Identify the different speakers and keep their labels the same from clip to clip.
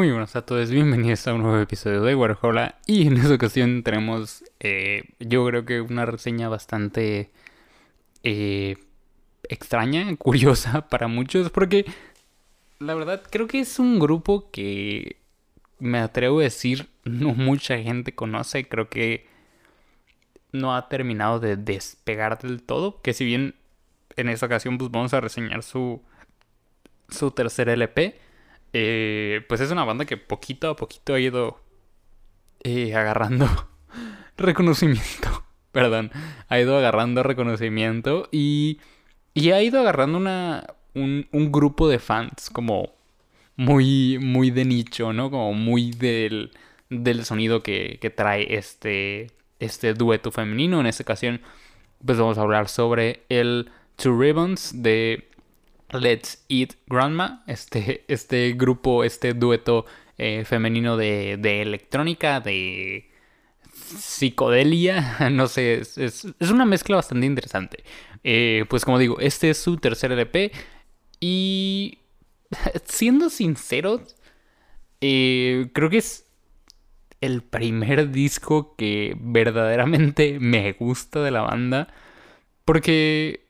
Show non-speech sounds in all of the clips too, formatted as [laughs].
Speaker 1: Muy buenas a todos, bienvenidos a un nuevo episodio de Warhola y en esta ocasión tenemos eh, yo creo que una reseña bastante eh, extraña, [laughs] curiosa para muchos porque la verdad creo que es un grupo que me atrevo a decir no mucha gente conoce, creo que no ha terminado de despegar del todo, que si bien en esta ocasión pues vamos a reseñar su, su tercer LP eh, pues es una banda que poquito a poquito ha ido eh, agarrando [laughs] reconocimiento. [laughs] Perdón, ha ido agarrando reconocimiento y, y ha ido agarrando una, un, un, grupo de fans como muy, muy de nicho, ¿no? Como muy del, del sonido que, que trae este, este dueto femenino. En esta ocasión, pues vamos a hablar sobre el Two Ribbons de Let's Eat Grandma, este, este grupo, este dueto eh, femenino de, de, electrónica, de psicodelia, [laughs] no sé, es, es, una mezcla bastante interesante. Eh, pues como digo, este es su tercer LP y [laughs] siendo sinceros, eh, creo que es el primer disco que verdaderamente me gusta de la banda porque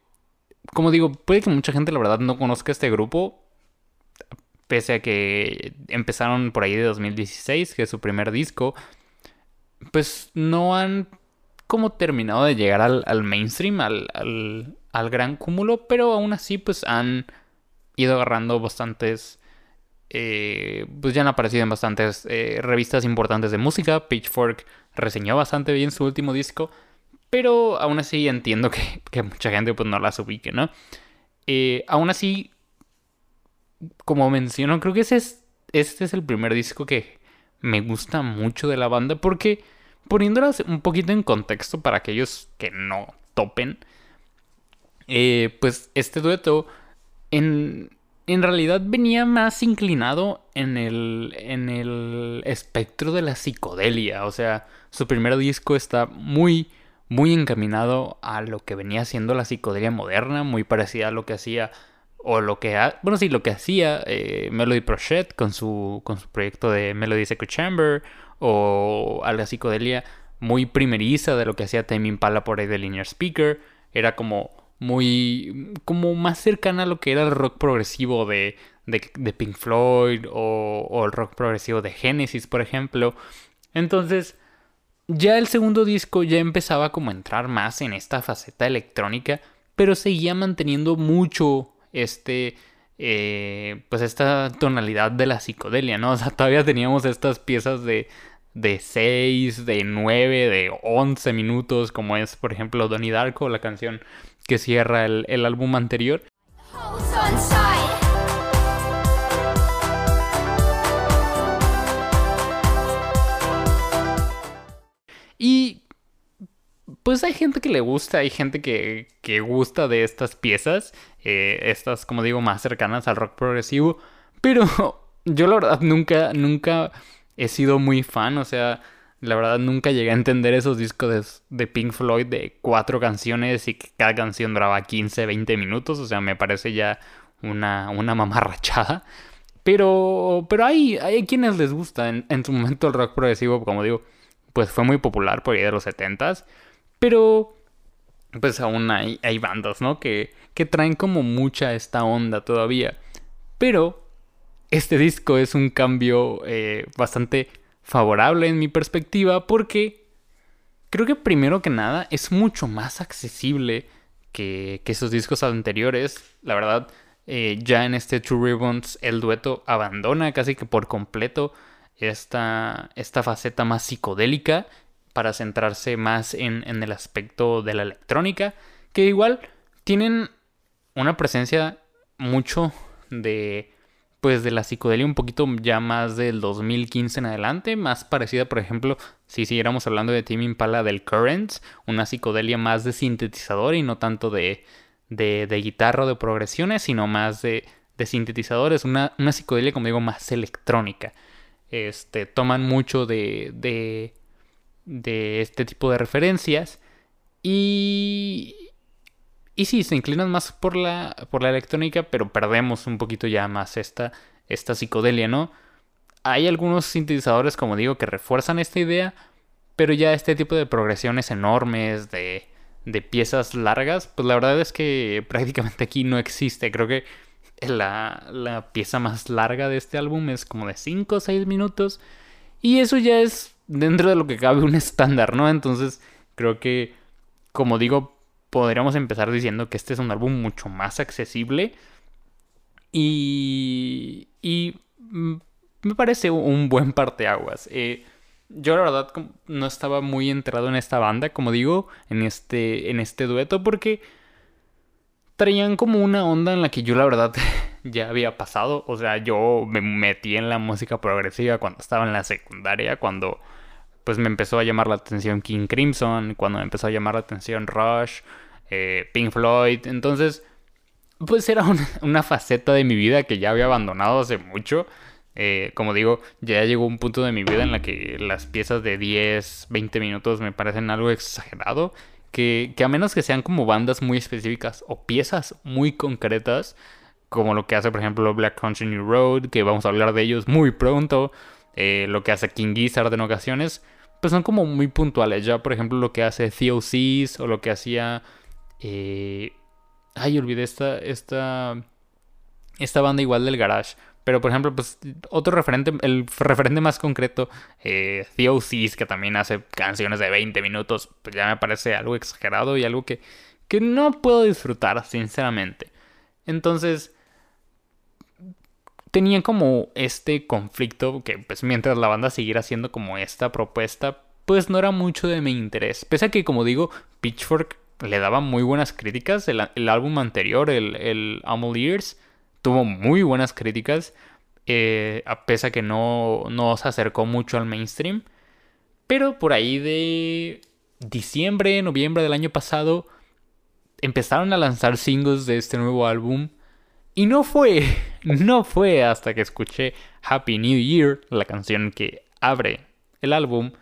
Speaker 1: como digo, puede que mucha gente la verdad no conozca este grupo, pese a que empezaron por ahí de 2016, que es su primer disco, pues no han como terminado de llegar al, mainstream, al, al, gran cúmulo, pero aún así pues han ido agarrando bastantes... Eh, pues ya han aparecido en bastantes eh, revistas importantes de música. Pitchfork reseñó bastante bien su último disco. Pero aún así entiendo [laughs] que, mucha gente pues no las ubique, ¿no? Eh, aún así, como menciono, creo que ese es, este es el primer disco que me gusta mucho de la banda porque poniéndolas un poquito en contexto para aquellos que no topen, eh, pues este dueto en, en realidad venía más inclinado en el, en el espectro de la psicodelia. O sea, su primer disco está muy muy encaminado a lo que venía siendo la psicodelia moderna, muy parecida a lo que hacía, o lo que, bueno, sí, lo que hacía eh, Melody Prochet con su, con su proyecto de Melody Echo Chamber, o a la psicodelia muy primeriza de lo que hacía Tame Impala por ahí de Linear Speaker, era como muy, como más cercana a lo que era el rock progresivo de, de, Pink Floyd, o, o el rock progresivo de Genesis, por ejemplo. Entonces, ya el segundo disco ya empezaba como a entrar más en esta faceta electrónica, pero seguía manteniendo mucho este, eh, pues esta tonalidad de la psicodelia, ¿no? [laughs] O sea, todavía teníamos estas piezas de, de 6, de 9, de 11 minutos, como es, por ejemplo, Donnie Darko, la canción que cierra el, el álbum anterior. Pues hay gente que le gusta, hay gente que, que gusta de estas piezas, eh, estas como digo más cercanas al rock progresivo, pero [laughs] yo la verdad nunca, nunca he sido muy fan, o sea, la verdad nunca llegué a entender esos discos de, Pink Floyd de cuatro canciones y que cada canción duraba 15, 20 minutos, o sea, me parece ya una, una mamarrachada. Pero, pero hay, hay quienes les gusta en, en su momento el rock progresivo, como digo pues fue muy popular por ahí de los 70s, pero pues aún hay, bandas, ¿no? Que, que traen como mucha esta onda todavía. Pero este disco es un cambio eh, bastante favorable en mi perspectiva porque creo que primero que nada es mucho más accesible que, que esos discos anteriores. La verdad, eh, ya en este True Ribbons el dueto abandona casi que por completo esta, esta faceta más psicodélica para centrarse más en, en el aspecto de la electrónica, que igual tienen una presencia mucho de pues de la psicodelia un poquito ya más del 2015 en adelante, más parecida, por ejemplo, si siguiéramos hablando de Tim Impala del Currents, una psicodelia más de sintetizador y no tanto de, de, de guitarra o de progresiones, sino más de, de sintetizadores, una, una, psicodelia, como digo, más electrónica. Este, toman mucho de, de, de este tipo de referencias y, y sí, se inclinan más por la, por la electrónica, pero perdemos un poquito ya más esta, esta psicodelia, ¿no? Hay algunos sintetizadores, como digo, que refuerzan esta idea, pero ya este tipo de progresiones enormes, de, de piezas largas, pues la verdad es que prácticamente aquí no existe. Creo que la, la pieza más larga de este álbum es como de 5 o 6 minutos. Y eso ya es dentro de lo que cabe un [laughs] estándar, ¿no? Entonces creo que, como digo, podríamos empezar diciendo que este es un álbum mucho más accesible y, y mm, me parece un buen parteaguas. Eh, yo la verdad no estaba muy enterado en esta banda, como digo, en este, en este dueto, porque traían como una onda en la que yo la verdad [laughs] ya había pasado. O sea, yo me metí en la música progresiva cuando estaba en la secundaria, cuando pues me empezó a llamar la atención King Crimson, cuando me empezó a llamar la atención Rush, eh, Pink Floyd. Entonces, pues era [laughs] una, faceta de mi vida que ya había abandonado hace mucho. Eh, como digo, ya llegó un punto de mi vida en la que las piezas de 10, 20 minutos me parecen algo exagerado. Que, que a menos que sean como bandas muy específicas o piezas muy concretas, como lo que hace por ejemplo Black Country New Road, que vamos a hablar de ellos muy pronto, eh, lo que hace King Gizzard en ocasiones, pues son como muy puntuales. Ya, por ejemplo, lo que hace Theosis o lo que hacía. Eh, ay, olvidé esta, esta. Esta banda igual del Garage. Pero, por ejemplo, pues otro referente, el referente más concreto, eh, Theosis, que también hace canciones de 20 minutos, pues ya me parece algo exagerado y algo que, que no puedo disfrutar, sinceramente. Entonces, tenía como este conflicto que pues mientras la banda siguiera haciendo como esta propuesta, pues no era mucho de mi interés. Pese a que como digo, Pitchfork le daba muy buenas críticas, el, álbum anterior, el, el tuvo muy buenas críticas, eh, a pesar a que no, no se acercó mucho al mainstream. Pero por ahí de diciembre, noviembre del año pasado, empezaron a lanzar singles de este nuevo álbum y no fue, [laughs] no fue hasta que escuché Happy New Year, la canción que abre el álbum,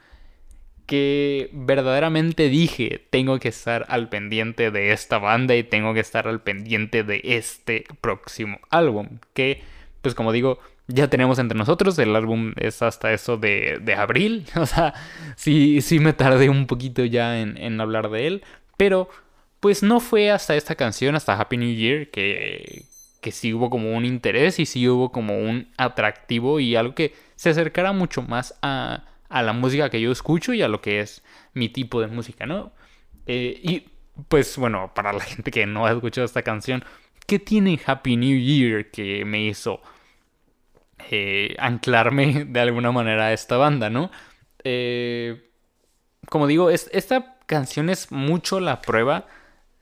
Speaker 1: que verdaderamente dije, tengo que estar al pendiente de esta banda y tengo que estar al pendiente de este próximo álbum, que pues como digo, ya tenemos entre nosotros, el álbum es hasta eso de, de abril, [laughs] o sea, sí, sí me tardé un poquito ya en, en hablar de él, pero pues no fue hasta esta canción, hasta Happy New Year, que, que sí hubo como un interés y sí hubo como un atractivo y algo que se acercara mucho más a, a la música que yo escucho y a lo que es mi tipo de música, ¿no? Eh, y pues bueno, para la [laughs] gente que no ha escuchado esta canción, ¿qué tiene Happy New Year que me hizo eh, anclarme [laughs] de alguna manera a esta banda, ¿no? Eh, como digo, es, esta canción es mucho la prueba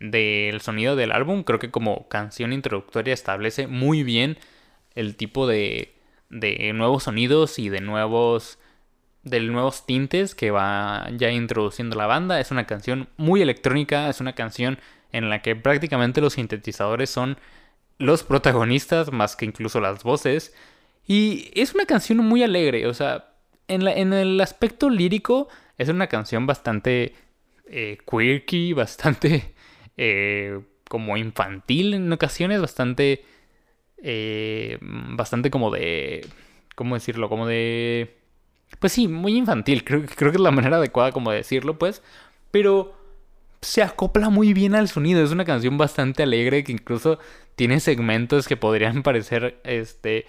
Speaker 1: del sonido del álbum. Creo que como canción introductoria establece muy bien el tipo de, de nuevos sonidos y de nuevos de nuevos tintes que va ya introduciendo la banda. Es una canción muy electrónica, es una canción en la que prácticamente los sintetizadores son los protagonistas más que incluso las voces. Y es una canción muy alegre, o sea, en, la, en el aspecto lírico es una canción bastante eh, quirky, [laughs] bastante eh, como infantil en ocasiones, bastante, eh, bastante como de, ¿cómo decirlo? Como de, pues sí, muy infantil, creo, creo que es la manera adecuada como de decirlo, pues, pero se acopla muy bien al sonido, es una canción bastante alegre que incluso tiene segmentos que podrían [laughs] parecer, este,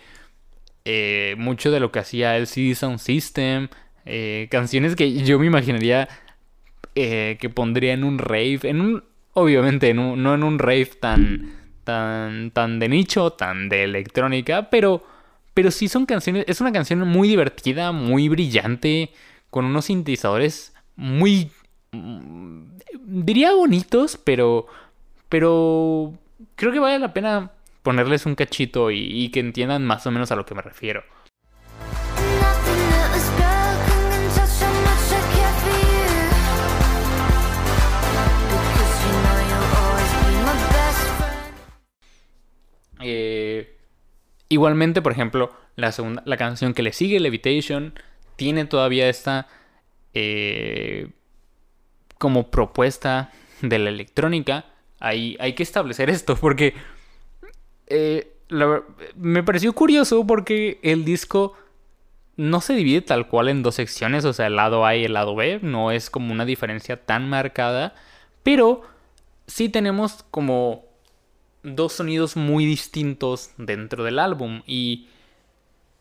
Speaker 1: eh, mucho de lo que hacía el CD Sound System, canciones que yo me imaginaría que pondría en un rave, en un Obviamente no, en un rave tan, tan, tan de nicho, tan de electrónica, pero, pero sí son canciones, es una canción muy divertida, muy brillante, con unos sintetizadores muy, mm, diría bonitos, pero, pero creo que vale la pena ponerles un cachito y, y que entiendan más o menos a lo que me refiero. Igualmente, por ejemplo, la, segunda, la canción que le sigue, Levitation, tiene todavía esta eh, como propuesta de la electrónica. Hay, hay que establecer esto porque eh, me pareció curioso porque el disco no se divide tal cual en dos secciones, o sea, el lado A y el lado B, no es como una diferencia tan marcada, pero sí tenemos como dos sonidos muy distintos dentro del álbum y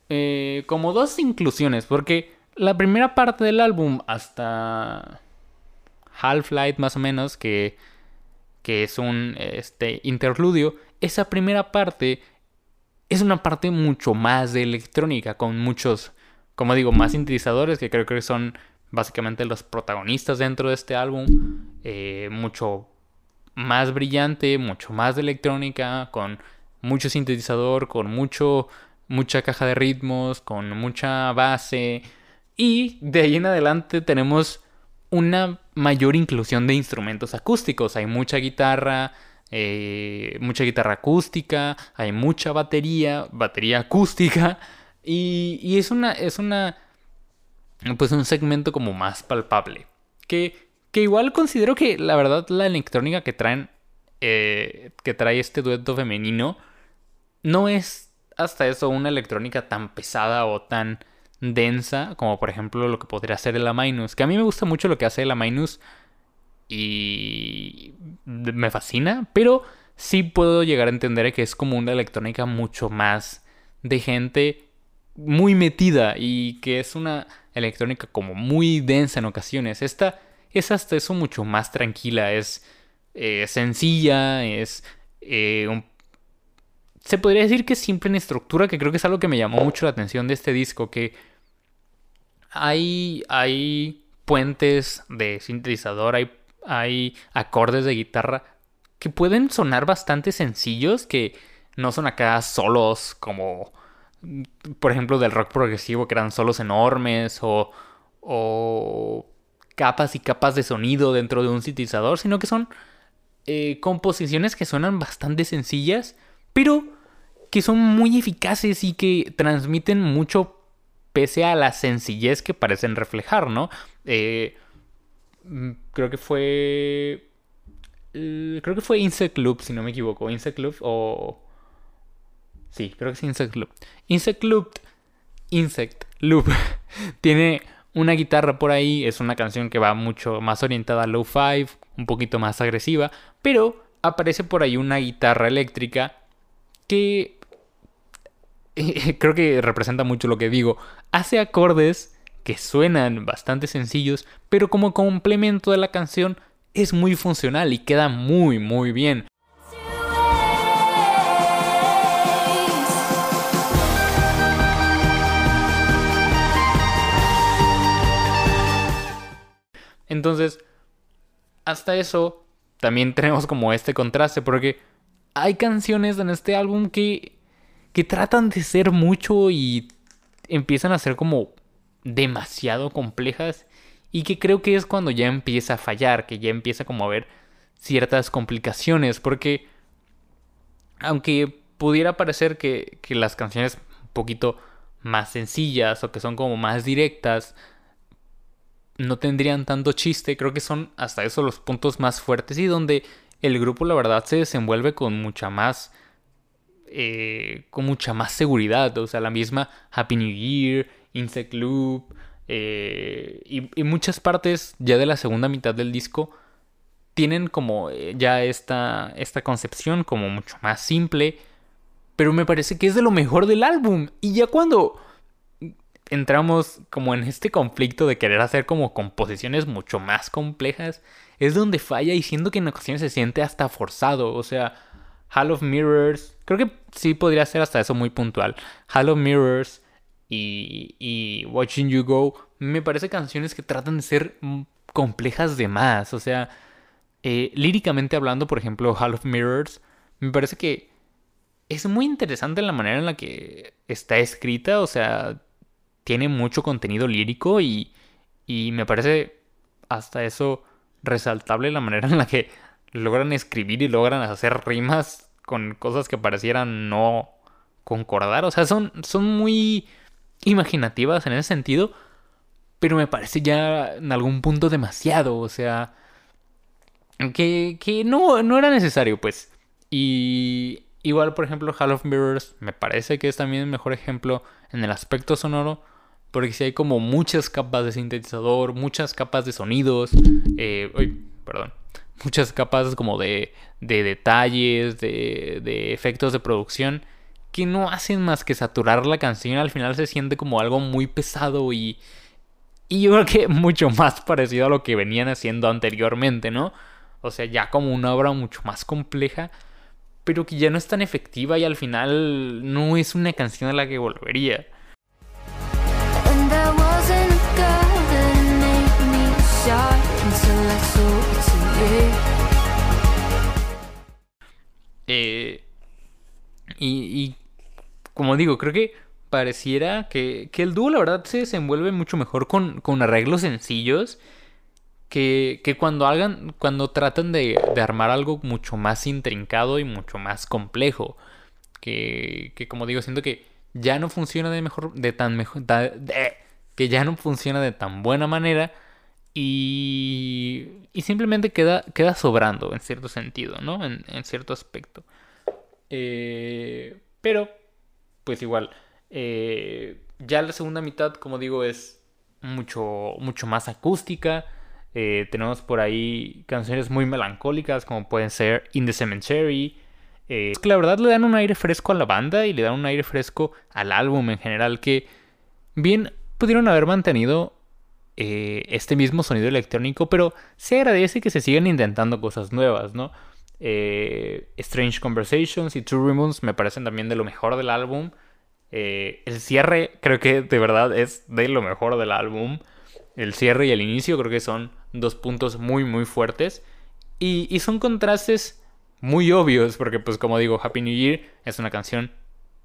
Speaker 1: eh, como dos inclusiones, porque la primera parte del álbum hasta Half-Life más o menos, que, que es un este, interludio, esa primera parte es una parte mucho más electrónica, con muchos, como digo, más sintetizadores, que creo que son básicamente los protagonistas dentro de este álbum, eh, mucho más brillante, mucho más de electrónica, con mucho sintetizador, con mucho, mucha caja de ritmos, con mucha base. Y de ahí en adelante tenemos una mayor inclusión de instrumentos acústicos. Hay mucha guitarra, eh, mucha guitarra acústica, hay mucha batería, batería acústica. [laughs] Y, y es una, es una, pues un segmento como más palpable. Que, que igual considero que la verdad la electrónica que traen, eh, que trae este dueto femenino, no es hasta eso una electrónica tan pesada o tan densa como por ejemplo lo que podría hacer el Amainus. Que a mí me gusta mucho lo que hace el Amainus y me fascina, pero sí puedo llegar a entender que es como una electrónica mucho más de gente muy metida y que es una electrónica como muy densa en ocasiones. Esta es hasta eso mucho más tranquila, es eh, sencilla, es eh, se podría decir que es simple en estructura, que creo que es algo que me llamó mucho la atención de este disco, que hay, hay puentes de sintetizador, hay, hay acordes de guitarra que pueden sonar bastante sencillos, que no son acá solos como, por ejemplo, del rock progresivo, que eran solos enormes o, o capas y capas de sonido dentro de un sintetizador, sino que son eh, composiciones que suenan bastante sencillas, pero que son muy eficaces y que transmiten mucho pese a la sencillez que parecen reflejar, ¿no? Eh, mm, creo que fue... eh, Creo que fue Insect Loop, si no me equivoco. Insect Loop o... Sí, creo que es Insect Loop. Insect Loop... Insect Loop. [laughs] Tiene una guitarra por ahí. Es una canción que va mucho más orientada a low five, un poquito más agresiva. Pero aparece por ahí una guitarra eléctrica que [laughs] creo que representa mucho lo que digo. Hace acordes que suenan bastante sencillos, pero como complemento de la canción es muy funcional y queda muy muy bien. Entonces, hasta eso también tenemos como este contraste porque hay canciones en este álbum que que tratan de ser mucho y empiezan a ser como demasiado complejas y que creo que es cuando ya empieza a fallar, que ya empieza como a haber ciertas complicaciones, porque aunque pudiera parecer que, que las canciones un poquito más sencillas o que son como más directas, no tendrían tanto chiste, creo que son hasta eso los puntos más fuertes y donde el grupo la verdad se desenvuelve con mucha más eh, con mucha más seguridad. O sea, la misma Happy New Year, Insect Loop eh, y, y, muchas partes ya de la segunda mitad del disco tienen como eh, ya esta, esta concepción como mucho más simple. Pero me parece que es de lo mejor del álbum. Y ya cuando entramos como en este conflicto de querer hacer como composiciones mucho más complejas, es donde falla y siento que en ocasiones se siente hasta forzado. O sea, Hall of Mirrors, creo que sí podría ser hasta eso muy puntual. Hall of Mirrors y, y Watching You Go, me parece canciones que tratan de ser complejas de más. O sea, eh, líricamente hablando, por ejemplo, Hall of Mirrors, me parece que es muy interesante la manera en la que está escrita, o sea, tiene mucho contenido lírico y, y me parece hasta eso resaltable la manera [laughs] en la que logran escribir y logran hacer rimas con cosas que parecieran no concordar. O sea, son, son muy imaginativas en ese sentido, pero me parece ya en algún punto demasiado. O sea, que, que no, no era necesario, pues. Y igual, por ejemplo, Hall of Mirrors me parece que es también el mejor ejemplo en el aspecto sonoro. Porque si hay como muchas capas de sintetizador, muchas capas de sonidos. Eh, perdón. Muchas capas como de, de detalles, de, de efectos de producción. Que no hacen más que saturar la canción. Al final se siente como algo muy pesado y. Y yo creo que [laughs] mucho más parecido a lo que venían haciendo anteriormente, ¿no? O sea, ya como una obra mucho más compleja, pero que ya no es tan efectiva y al final no es una canción a la que volvería. Eh, y, y como digo, creo que pareciera que, que el dúo la verdad se desenvuelve mucho mejor con, con arreglos sencillos que, que cuando hagan, cuando tratan de, de armar algo mucho más intrincado y mucho más complejo. Que, que como digo, siento que ya no funciona de mejor, de tan mejor, que ya no funciona de tan buena manera y, y simplemente queda, queda sobrando en cierto sentido, ¿no? En, cierto aspecto. Eh, pero, pues igual, eh, ya la segunda mitad, como digo, es mucho, mucho más acústica. Eh, tenemos por ahí canciones muy melancólicas, como pueden ser In the Cemetery. Eh, que la verdad le dan un aire fresco a la banda y le dan un aire fresco al álbum en general, que bien pudieron haber mantenido eh, este mismo sonido electrónico, pero se agradece que se sigan intentando cosas nuevas, ¿no? Eh, Strange Conversations y True Ribbons me parecen también de lo mejor del álbum. Eh, el cierre creo que de verdad es de lo mejor del álbum. El cierre y el inicio creo que son dos puntos muy muy fuertes. Y, y son contrastes muy obvios porque pues como digo, Happy New Year es una canción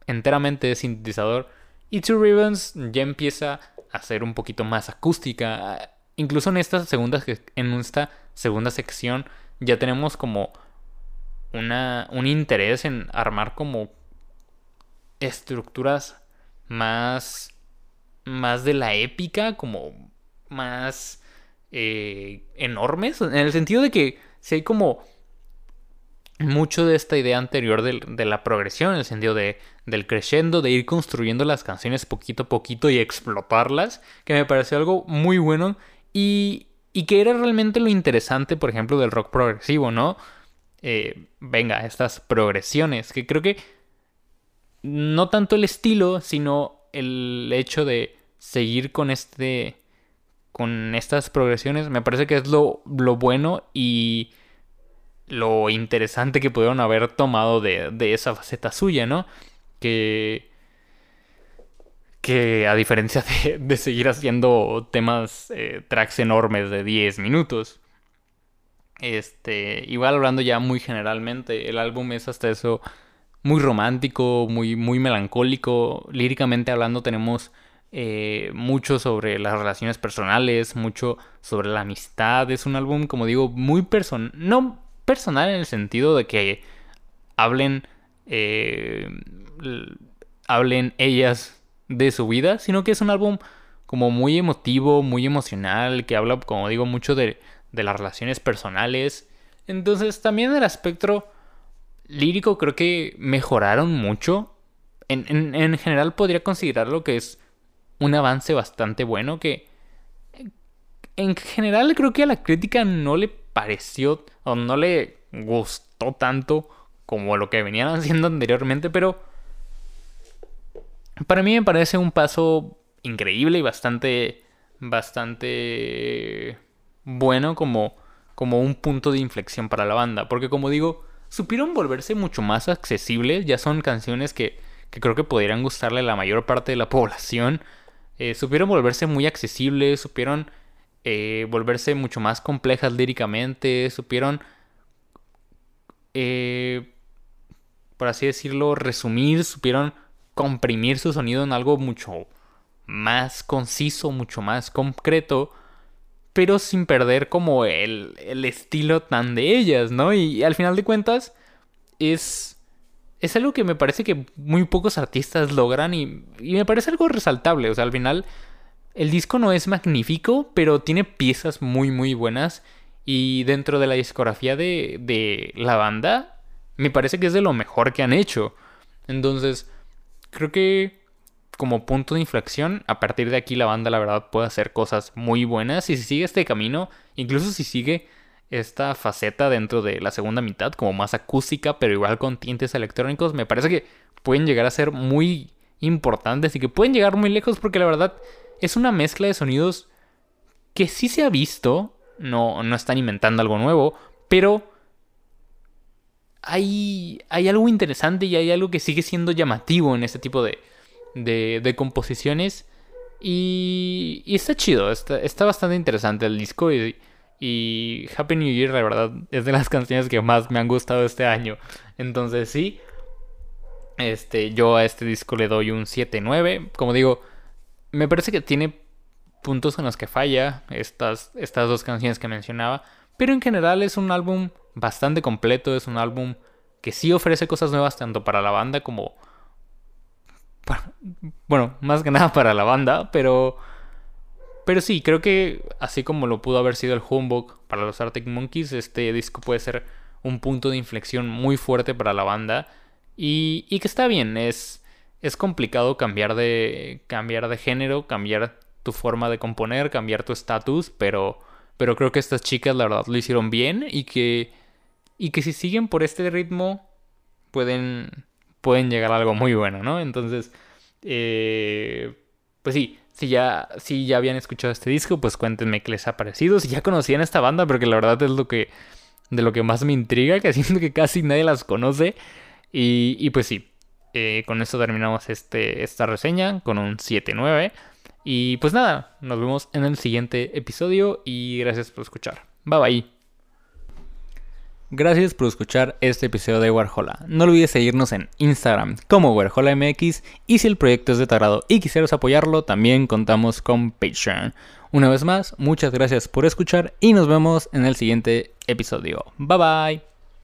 Speaker 1: enteramente de sintetizador. Y Two Ribbons ya empieza a ser un poquito más acústica. Incluso en esta segunda, en esta segunda sección ya tenemos como una, un interés en armar como estructuras más, más de la épica, como más eh, enormes, en el sentido de que si hay como mucho de esta idea anterior del- de, la progresión, en el sentido de, del crescendo, de ir construyendo las canciones poquito a poquito y explotarlas, que me pareció algo muy bueno y, y que era realmente lo interesante, por ejemplo, del rock progresivo, ¿no? Eh, venga, estas progresiones, que creo que no tanto el estilo, sino el hecho de seguir con este con estas progresiones, me parece que es lo, lo bueno y lo interesante que pudieron haber tomado de, de esa faceta suya, ¿no? Que, que a diferencia de, de seguir haciendo temas, eh, tracks enormes de 10 minutos. Este, igual hablando ya muy generalmente, el álbum es hasta eso muy romántico, muy, muy melancólico. Líricamente hablando tenemos eh, mucho sobre las relaciones personales, mucho sobre la amistad. Es un álbum, como digo, muy personal. No personal en el sentido de que hablen, eh, hablen ellas de su vida, sino que es un álbum como muy emotivo, muy emocional, que habla, como digo, mucho de, de las relaciones personales. Entonces, también el aspecto lírico creo que mejoraron mucho. En, en, en general podría considerarlo que es un avance bastante bueno que en general creo que a la crítica no le pareció no le gustó tanto como lo que venían [laughs] haciendo anteriormente, pero para mí me parece un paso increíble y bastante bastante bueno como como un punto de inflexión para la banda, porque como digo, supieron volverse mucho más accesibles, ya son canciones que, que creo que podrían gustarle a la mayor parte de la [laughs] población, eh, supieron volverse muy accesibles, supieron eh, volverse mucho más complejas líricamente, supieron eh, por así decirlo, resumir, supieron comprimir su sonido en algo mucho más conciso, mucho más concreto, pero sin perder como el, el estilo tan de ellas, ¿no? Y, al final de cuentas es, es algo que me parece que muy pocos artistas logran y, y me parece algo resaltable, o sea, al final el disco no es magnífico, pero tiene piezas muy muy buenas y dentro de la discografía de, de la banda me parece que es de lo mejor que han hecho. Entonces, creo que como punto de inflexión, a partir de aquí la banda la verdad puede hacer cosas muy buenas y si sigue este camino, incluso si sigue esta faceta dentro de la segunda mitad como más acústica, pero igual con tintes electrónicos, me parece que pueden llegar a ser muy importantes y que pueden llegar muy lejos porque la verdad es una mezcla de sonidos que sí se ha visto, no, no están inventando algo nuevo, pero hay, hay algo interesante y hay algo que sigue siendo llamativo en este tipo de, de, composiciones. Y, y, está chido, está, está, bastante interesante el disco. Y, y, Happy New Year, la verdad, es de las [laughs] canciones que más me han gustado este año. Entonces, sí, este, yo a este disco le doy un 7-9. Como digo, me parece que tiene puntos en los que falla estas, estas dos canciones que mencionaba. Pero en general es un álbum bastante completo, es un álbum que sí ofrece cosas nuevas tanto para la banda como... Bueno, más que nada para la banda, pero... Pero sí, creo que así como lo pudo haber sido el Humbug para los Arctic Monkeys, este disco puede ser un punto de inflexión muy fuerte para la banda. Y, y que está bien, es, es complicado cambiar de, cambiar de género, cambiar tu forma de componer, cambiar tu estatus, pero, pero creo que estas chicas la verdad lo hicieron bien y que y que si siguen por este ritmo pueden, pueden llegar a algo muy bueno, ¿no? Entonces, eh, pues sí, si ya, si ya habían escuchado este disco, pues cuéntenme qué les ha parecido, si ya conocían esta banda, porque la verdad es lo que, de lo que más me intriga, que [laughs] siento que casi nadie las conoce, y, pues sí, eh, con esto terminamos este, esta reseña con un 7-9. Y pues nada, nos vemos en el siguiente episodio y gracias por escuchar. Bye bye. Gracias por escuchar este episodio de Warhola. No olvides seguirnos en Instagram como WarholaMX y si el proyecto es de y quisieras apoyarlo, también contamos con Patreon. Una vez más, muchas gracias por escuchar y nos vemos en el siguiente episodio. Bye bye.